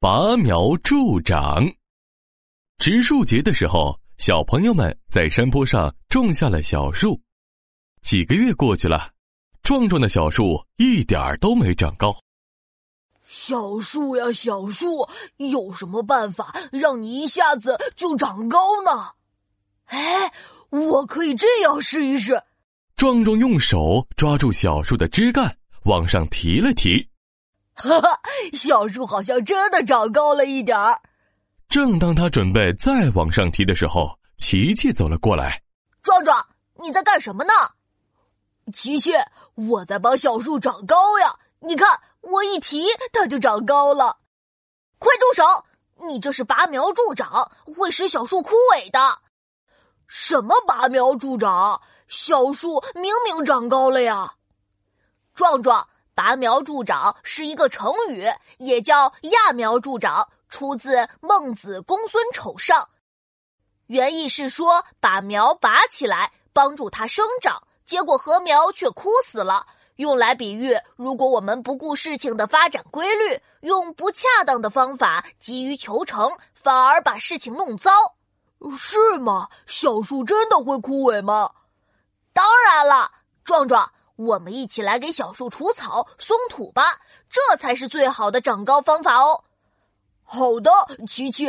拔苗助长。植树节的时候，小朋友们在山坡上种下了小树。几个月过去了，壮壮的小树一点儿都没长高。小树呀，小树，有什么办法让你一下子就长高呢？哎，我可以这样试一试。壮壮用手抓住小树的枝干，往上提了提。哈哈，小树好像真的长高了一点儿。正当他准备再往上提的时候，琪琪走了过来。壮壮，你在干什么呢？琪琪，我在帮小树长高呀。你看。我一提，它就长高了。快住手！你这是拔苗助长，会使小树枯萎的。什么拔苗助长？小树明明长高了呀！壮壮，拔苗助长是一个成语，也叫揠苗助长，出自《孟子·公孙丑上》。原意是说把苗拔起来，帮助它生长，结果禾苗却枯死了。用来比喻，如果我们不顾事情的发展规律，用不恰当的方法急于求成，反而把事情弄糟，是吗？小树真的会枯萎吗？当然了，壮壮，我们一起来给小树除草、松土吧，这才是最好的长高方法哦。好的，琪琪。